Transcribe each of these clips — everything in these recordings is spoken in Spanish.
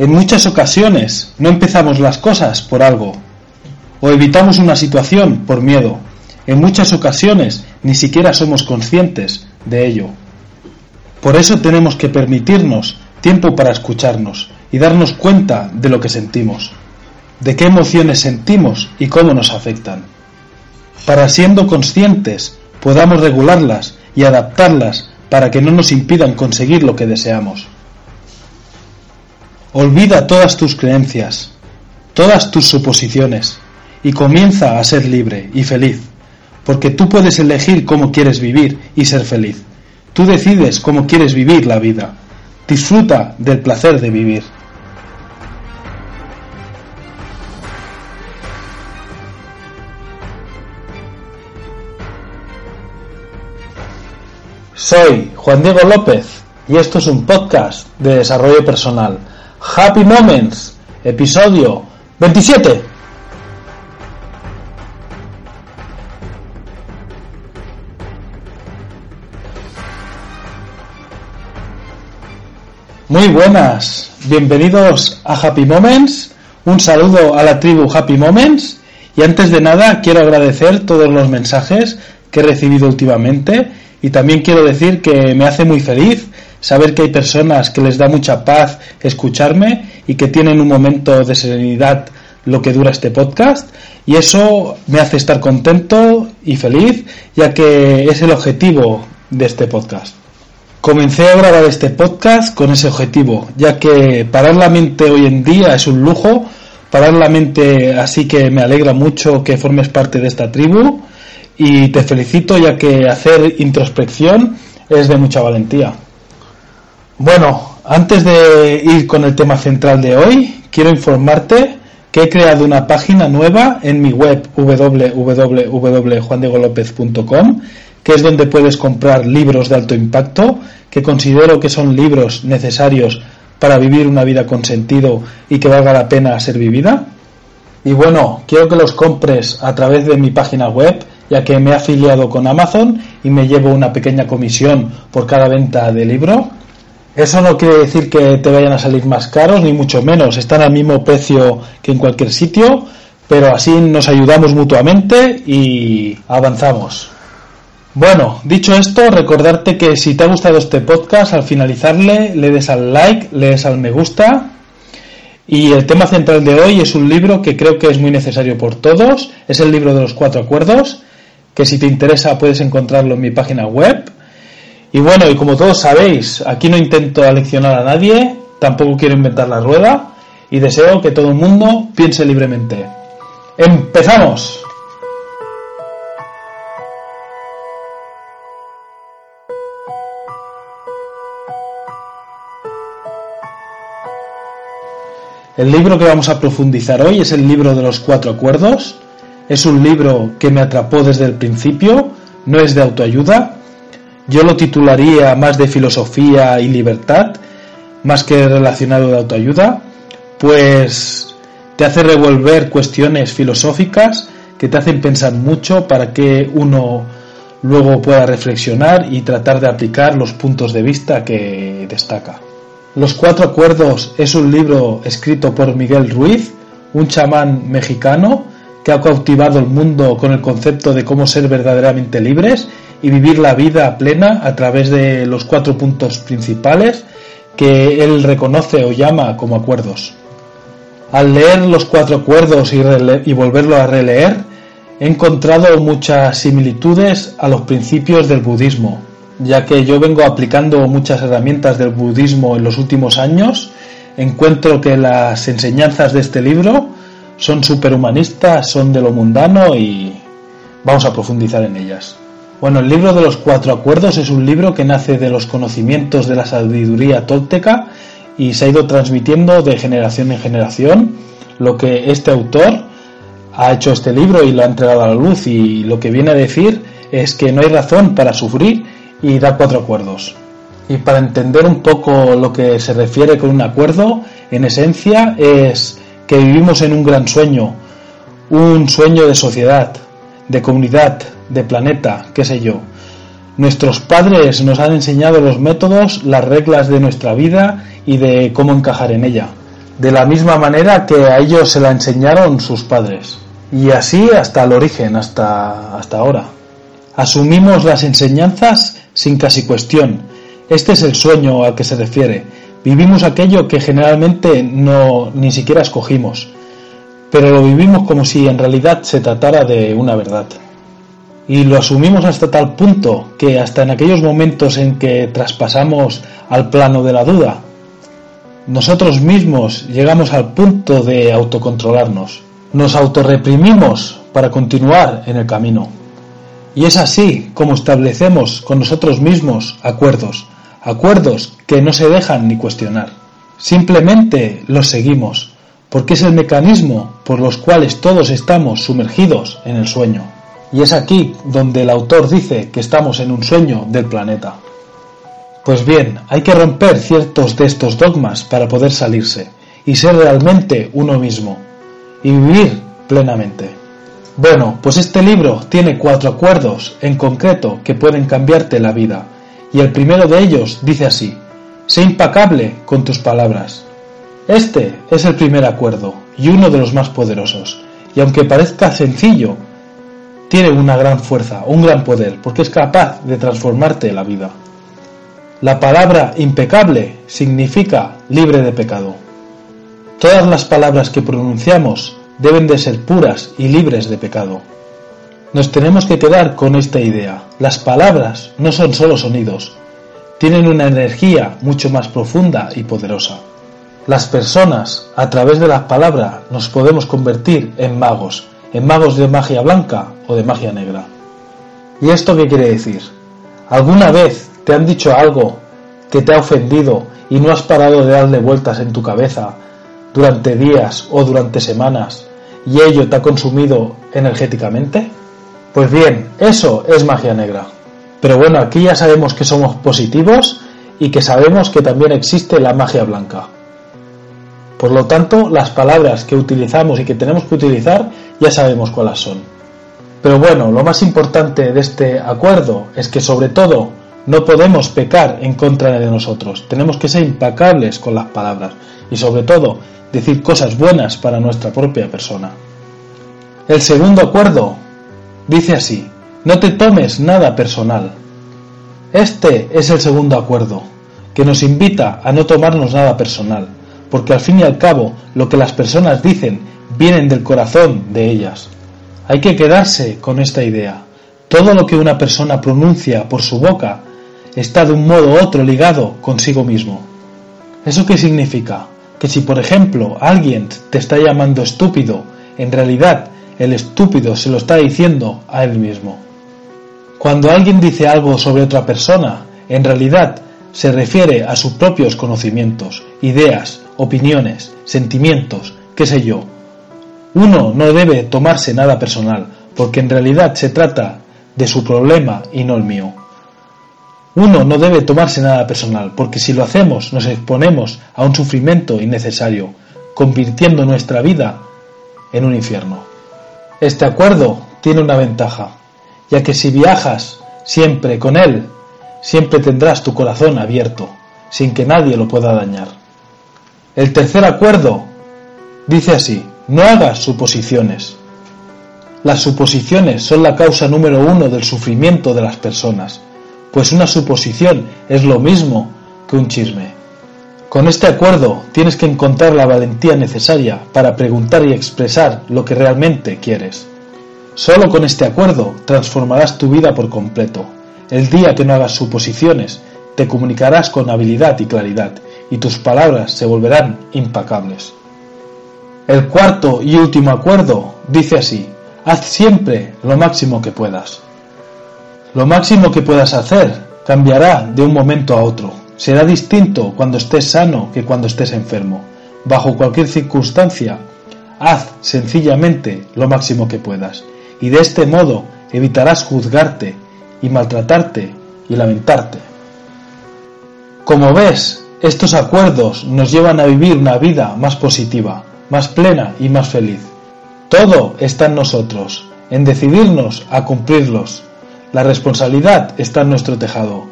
En muchas ocasiones no empezamos las cosas por algo, o evitamos una situación por miedo. En muchas ocasiones ni siquiera somos conscientes de ello. Por eso tenemos que permitirnos tiempo para escucharnos y darnos cuenta de lo que sentimos, de qué emociones sentimos y cómo nos afectan. Para siendo conscientes podamos regularlas y adaptarlas para que no nos impidan conseguir lo que deseamos. Olvida todas tus creencias, todas tus suposiciones y comienza a ser libre y feliz, porque tú puedes elegir cómo quieres vivir y ser feliz. Tú decides cómo quieres vivir la vida. Disfruta del placer de vivir. Soy Juan Diego López y esto es un podcast de desarrollo personal. Happy Moments, episodio 27. Muy buenas, bienvenidos a Happy Moments, un saludo a la tribu Happy Moments. Y antes de nada quiero agradecer todos los mensajes que he recibido últimamente. Y también quiero decir que me hace muy feliz saber que hay personas que les da mucha paz escucharme y que tienen un momento de serenidad lo que dura este podcast y eso me hace estar contento y feliz ya que es el objetivo de este podcast. Comencé a grabar este podcast con ese objetivo, ya que parar la mente hoy en día es un lujo, parar la mente así que me alegra mucho que formes parte de esta tribu y te felicito ya que hacer introspección es de mucha valentía. Bueno, antes de ir con el tema central de hoy, quiero informarte que he creado una página nueva en mi web www.juandegolopez.com que es donde puedes comprar libros de alto impacto, que considero que son libros necesarios para vivir una vida con sentido y que valga la pena ser vivida. Y bueno, quiero que los compres a través de mi página web, ya que me he afiliado con Amazon y me llevo una pequeña comisión por cada venta de libro. Eso no quiere decir que te vayan a salir más caros, ni mucho menos, están al mismo precio que en cualquier sitio, pero así nos ayudamos mutuamente y avanzamos. Bueno, dicho esto, recordarte que si te ha gustado este podcast, al finalizarle le des al like, le des al me gusta. Y el tema central de hoy es un libro que creo que es muy necesario por todos. Es el libro de los cuatro acuerdos, que si te interesa puedes encontrarlo en mi página web. Y bueno, y como todos sabéis, aquí no intento aleccionar a nadie, tampoco quiero inventar la rueda y deseo que todo el mundo piense libremente. ¡Empezamos! El libro que vamos a profundizar hoy es el libro de los cuatro acuerdos. Es un libro que me atrapó desde el principio, no es de autoayuda. Yo lo titularía más de filosofía y libertad, más que relacionado de autoayuda, pues te hace revolver cuestiones filosóficas que te hacen pensar mucho para que uno luego pueda reflexionar y tratar de aplicar los puntos de vista que destaca. Los Cuatro Acuerdos es un libro escrito por Miguel Ruiz, un chamán mexicano que ha cautivado el mundo con el concepto de cómo ser verdaderamente libres y vivir la vida plena a través de los cuatro puntos principales que él reconoce o llama como acuerdos. Al leer los cuatro acuerdos y, y volverlo a releer, he encontrado muchas similitudes a los principios del budismo, ya que yo vengo aplicando muchas herramientas del budismo en los últimos años, encuentro que las enseñanzas de este libro son superhumanistas, son de lo mundano y vamos a profundizar en ellas. Bueno, el libro de los cuatro acuerdos es un libro que nace de los conocimientos de la sabiduría tolteca y se ha ido transmitiendo de generación en generación. Lo que este autor ha hecho este libro y lo ha entregado a la luz y lo que viene a decir es que no hay razón para sufrir y da cuatro acuerdos. Y para entender un poco lo que se refiere con un acuerdo, en esencia es que vivimos en un gran sueño, un sueño de sociedad, de comunidad, de planeta, qué sé yo. Nuestros padres nos han enseñado los métodos, las reglas de nuestra vida y de cómo encajar en ella. de la misma manera que a ellos se la enseñaron sus padres. Y así hasta el origen, hasta, hasta ahora. Asumimos las enseñanzas sin casi cuestión. Este es el sueño al que se refiere. Vivimos aquello que generalmente no ni siquiera escogimos, pero lo vivimos como si en realidad se tratara de una verdad. Y lo asumimos hasta tal punto que hasta en aquellos momentos en que traspasamos al plano de la duda, nosotros mismos llegamos al punto de autocontrolarnos. Nos autorreprimimos para continuar en el camino. Y es así como establecemos con nosotros mismos acuerdos, acuerdos que no se dejan ni cuestionar. Simplemente los seguimos, porque es el mecanismo por los cuales todos estamos sumergidos en el sueño. Y es aquí donde el autor dice que estamos en un sueño del planeta. Pues bien, hay que romper ciertos de estos dogmas para poder salirse y ser realmente uno mismo y vivir plenamente. Bueno, pues este libro tiene cuatro acuerdos en concreto que pueden cambiarte la vida y el primero de ellos dice así, sé impacable con tus palabras. Este es el primer acuerdo y uno de los más poderosos, y aunque parezca sencillo, tiene una gran fuerza, un gran poder, porque es capaz de transformarte la vida. La palabra impecable significa libre de pecado. Todas las palabras que pronunciamos deben de ser puras y libres de pecado. Nos tenemos que quedar con esta idea. Las palabras no son solo sonidos, tienen una energía mucho más profunda y poderosa. Las personas, a través de las palabras, nos podemos convertir en magos, en magos de magia blanca o de magia negra. ¿Y esto qué quiere decir? ¿Alguna vez te han dicho algo que te ha ofendido y no has parado de darle vueltas en tu cabeza durante días o durante semanas y ello te ha consumido energéticamente? Pues bien, eso es magia negra. Pero bueno, aquí ya sabemos que somos positivos y que sabemos que también existe la magia blanca. Por lo tanto, las palabras que utilizamos y que tenemos que utilizar ya sabemos cuáles son. Pero bueno, lo más importante de este acuerdo es que sobre todo no podemos pecar en contra de nosotros. Tenemos que ser impacables con las palabras y sobre todo decir cosas buenas para nuestra propia persona. El segundo acuerdo dice así, no te tomes nada personal. Este es el segundo acuerdo, que nos invita a no tomarnos nada personal, porque al fin y al cabo lo que las personas dicen vienen del corazón de ellas. Hay que quedarse con esta idea. Todo lo que una persona pronuncia por su boca está de un modo u otro ligado consigo mismo. ¿Eso qué significa? Que si por ejemplo alguien te está llamando estúpido, en realidad el estúpido se lo está diciendo a él mismo. Cuando alguien dice algo sobre otra persona, en realidad se refiere a sus propios conocimientos, ideas, opiniones, sentimientos, qué sé yo. Uno no debe tomarse nada personal, porque en realidad se trata de su problema y no el mío. Uno no debe tomarse nada personal, porque si lo hacemos nos exponemos a un sufrimiento innecesario, convirtiendo nuestra vida en un infierno. Este acuerdo tiene una ventaja, ya que si viajas siempre con él, siempre tendrás tu corazón abierto, sin que nadie lo pueda dañar. El tercer acuerdo dice así, no hagas suposiciones. Las suposiciones son la causa número uno del sufrimiento de las personas pues una suposición es lo mismo que un chisme. Con este acuerdo tienes que encontrar la valentía necesaria para preguntar y expresar lo que realmente quieres. Solo con este acuerdo transformarás tu vida por completo. El día que no hagas suposiciones, te comunicarás con habilidad y claridad, y tus palabras se volverán impacables. El cuarto y último acuerdo dice así, haz siempre lo máximo que puedas. Lo máximo que puedas hacer cambiará de un momento a otro. Será distinto cuando estés sano que cuando estés enfermo. Bajo cualquier circunstancia, haz sencillamente lo máximo que puedas. Y de este modo evitarás juzgarte y maltratarte y lamentarte. Como ves, estos acuerdos nos llevan a vivir una vida más positiva, más plena y más feliz. Todo está en nosotros, en decidirnos a cumplirlos la responsabilidad está en nuestro tejado,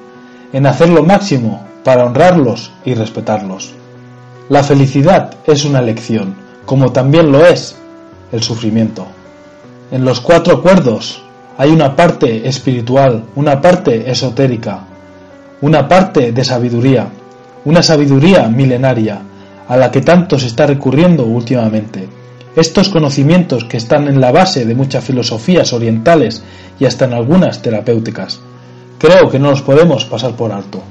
en hacer lo máximo para honrarlos y respetarlos. La felicidad es una elección, como también lo es el sufrimiento. En los cuatro acuerdos hay una parte espiritual, una parte esotérica, una parte de sabiduría, una sabiduría milenaria, a la que tanto se está recurriendo últimamente. Estos conocimientos que están en la base de muchas filosofías orientales y hasta en algunas terapéuticas. Creo que no los podemos pasar por alto.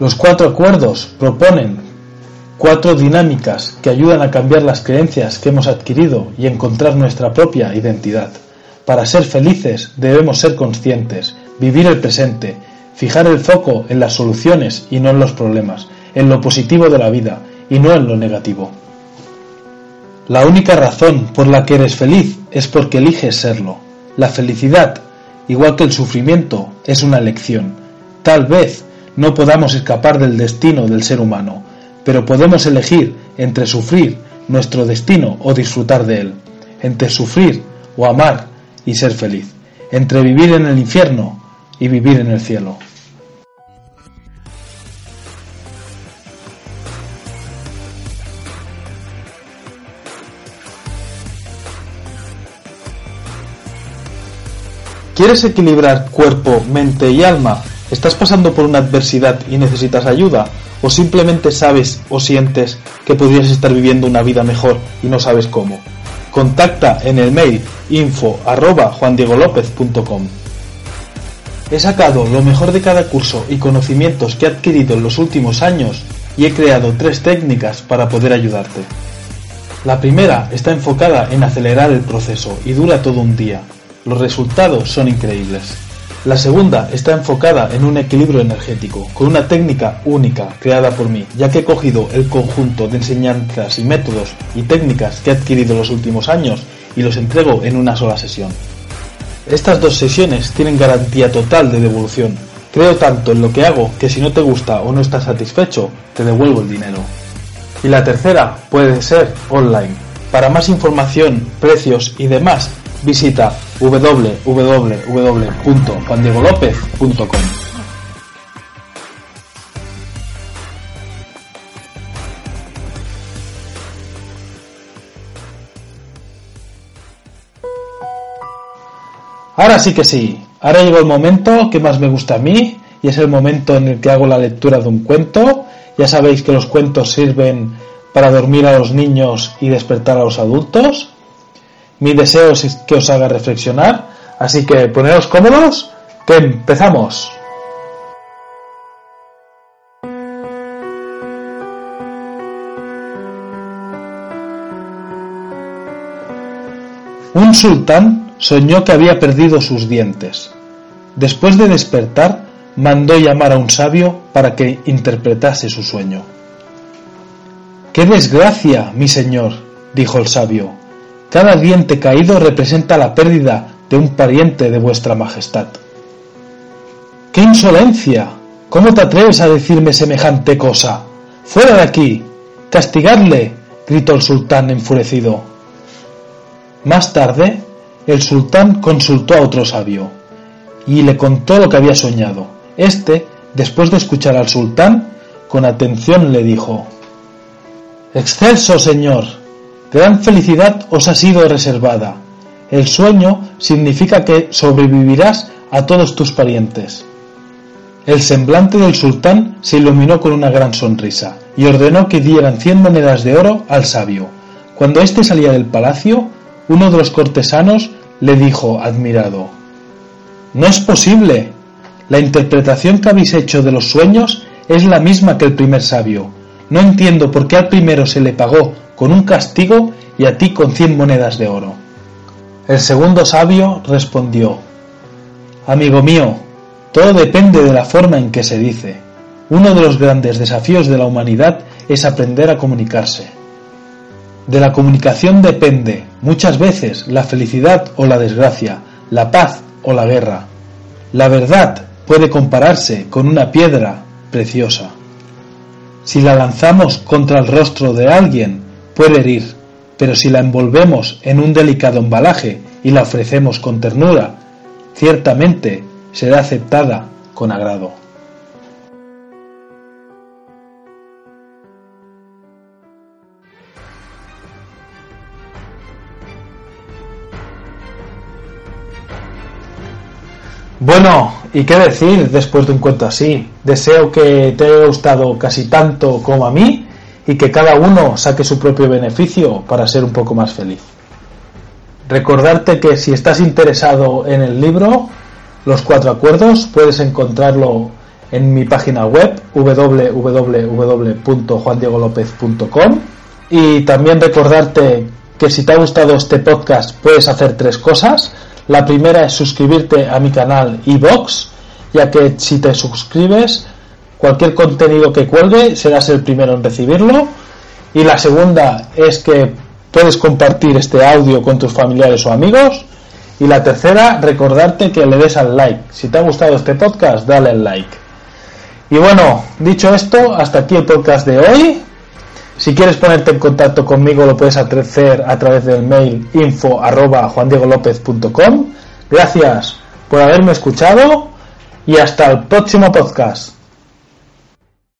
Los cuatro acuerdos proponen cuatro dinámicas que ayudan a cambiar las creencias que hemos adquirido y encontrar nuestra propia identidad. Para ser felices debemos ser conscientes, vivir el presente, fijar el foco en las soluciones y no en los problemas, en lo positivo de la vida y no en lo negativo. La única razón por la que eres feliz es porque eliges serlo. La felicidad, igual que el sufrimiento, es una elección. Tal vez no podamos escapar del destino del ser humano, pero podemos elegir entre sufrir nuestro destino o disfrutar de él, entre sufrir o amar y ser feliz, entre vivir en el infierno y vivir en el cielo. ¿Quieres equilibrar cuerpo, mente y alma? ¿Estás pasando por una adversidad y necesitas ayuda? ¿O simplemente sabes o sientes que podrías estar viviendo una vida mejor y no sabes cómo? Contacta en el mail info. He sacado lo mejor de cada curso y conocimientos que he adquirido en los últimos años y he creado tres técnicas para poder ayudarte. La primera está enfocada en acelerar el proceso y dura todo un día. Los resultados son increíbles. La segunda está enfocada en un equilibrio energético, con una técnica única creada por mí, ya que he cogido el conjunto de enseñanzas y métodos y técnicas que he adquirido en los últimos años y los entrego en una sola sesión. Estas dos sesiones tienen garantía total de devolución. Creo tanto en lo que hago que si no te gusta o no estás satisfecho, te devuelvo el dinero. Y la tercera puede ser online. Para más información, precios y demás, visita www.juandiegolopez.com. Ahora sí que sí, ahora llegó el momento que más me gusta a mí y es el momento en el que hago la lectura de un cuento. Ya sabéis que los cuentos sirven para dormir a los niños y despertar a los adultos. Mi deseo es que os haga reflexionar, así que poneros cómodos, que empezamos. Un sultán soñó que había perdido sus dientes. Después de despertar, mandó llamar a un sabio para que interpretase su sueño. ¡Qué desgracia, mi señor! dijo el sabio. Cada diente caído representa la pérdida de un pariente de vuestra majestad. ¡Qué insolencia! ¿Cómo te atreves a decirme semejante cosa? ¡Fuera de aquí! ¡Castigadle! gritó el sultán enfurecido. Más tarde, el sultán consultó a otro sabio y le contó lo que había soñado. Este, después de escuchar al sultán, con atención le dijo Excelso, señor, Gran felicidad os ha sido reservada. El sueño significa que sobrevivirás a todos tus parientes. El semblante del sultán se iluminó con una gran sonrisa y ordenó que dieran cien monedas de oro al sabio. Cuando éste salía del palacio, uno de los cortesanos le dijo admirado No es posible. La interpretación que habéis hecho de los sueños es la misma que el primer sabio. No entiendo por qué al primero se le pagó con un castigo y a ti con cien monedas de oro. El segundo sabio respondió, Amigo mío, todo depende de la forma en que se dice. Uno de los grandes desafíos de la humanidad es aprender a comunicarse. De la comunicación depende, muchas veces, la felicidad o la desgracia, la paz o la guerra. La verdad puede compararse con una piedra preciosa. Si la lanzamos contra el rostro de alguien, puede herir, pero si la envolvemos en un delicado embalaje y la ofrecemos con ternura, ciertamente será aceptada con agrado. Bueno, ¿y qué decir después de un cuento así? Deseo que te haya gustado casi tanto como a mí y que cada uno saque su propio beneficio para ser un poco más feliz. Recordarte que si estás interesado en el libro, Los Cuatro Acuerdos, puedes encontrarlo en mi página web www.juandiegolopez.com y también recordarte que si te ha gustado este podcast puedes hacer tres cosas. La primera es suscribirte a mi canal iVox, ya que si te suscribes, cualquier contenido que cuelgue serás el primero en recibirlo. Y la segunda es que puedes compartir este audio con tus familiares o amigos. Y la tercera, recordarte que le des al like. Si te ha gustado este podcast, dale al like. Y bueno, dicho esto, hasta aquí el podcast de hoy. Si quieres ponerte en contacto conmigo lo puedes hacer a través del mail info juandiegolopez.com. Gracias por haberme escuchado y hasta el próximo podcast.